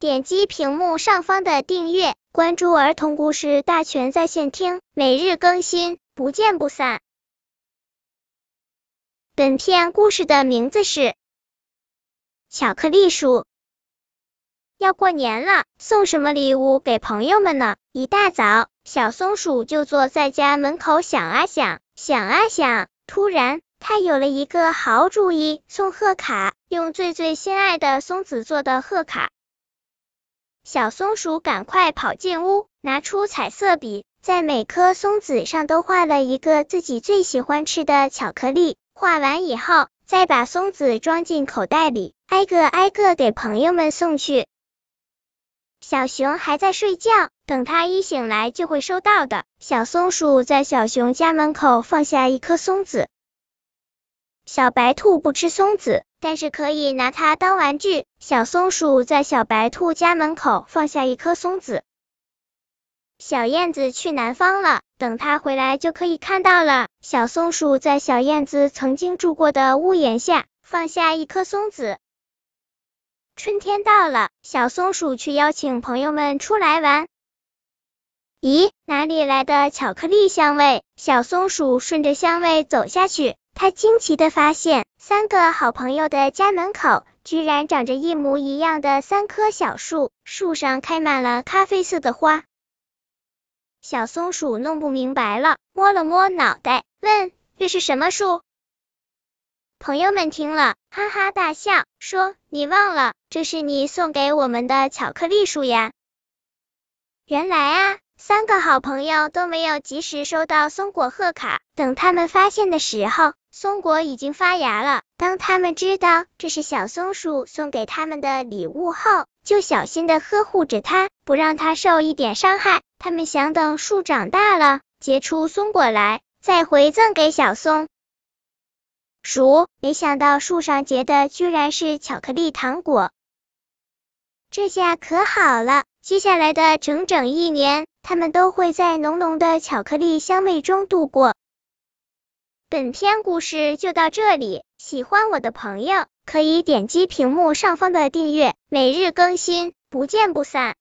点击屏幕上方的订阅，关注儿童故事大全在线听，每日更新，不见不散。本片故事的名字是《巧克力树》。要过年了，送什么礼物给朋友们呢？一大早，小松鼠就坐在家门口想啊想，想啊想。突然，它有了一个好主意，送贺卡，用最最心爱的松子做的贺卡。小松鼠赶快跑进屋，拿出彩色笔，在每颗松子上都画了一个自己最喜欢吃的巧克力。画完以后，再把松子装进口袋里，挨个挨个给朋友们送去。小熊还在睡觉，等它一醒来就会收到的。小松鼠在小熊家门口放下一颗松子。小白兔不吃松子，但是可以拿它当玩具。小松鼠在小白兔家门口放下一颗松子。小燕子去南方了，等它回来就可以看到了。小松鼠在小燕子曾经住过的屋檐下放下一颗松子。春天到了，小松鼠去邀请朋友们出来玩。咦，哪里来的巧克力香味？小松鼠顺着香味走下去，他惊奇的发现，三个好朋友的家门口居然长着一模一样的三棵小树，树上开满了咖啡色的花。小松鼠弄不明白了，摸了摸脑袋，问：“这是什么树？”朋友们听了，哈哈大笑，说：“你忘了，这是你送给我们的巧克力树呀！”原来啊，三个好朋友都没有及时收到松果贺卡，等他们发现的时候，松果已经发芽了。当他们知道这是小松鼠送给他们的礼物后，就小心的呵护着它，不让它受一点伤害。他们想等树长大了，结出松果来，再回赠给小松。鼠没想到树上结的居然是巧克力糖果，这下可好了。接下来的整整一年，他们都会在浓浓的巧克力香味中度过。本篇故事就到这里，喜欢我的朋友可以点击屏幕上方的订阅，每日更新，不见不散。